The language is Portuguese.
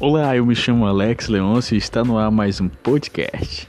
Olá, eu me chamo Alex Leoncio e está no ar mais um podcast.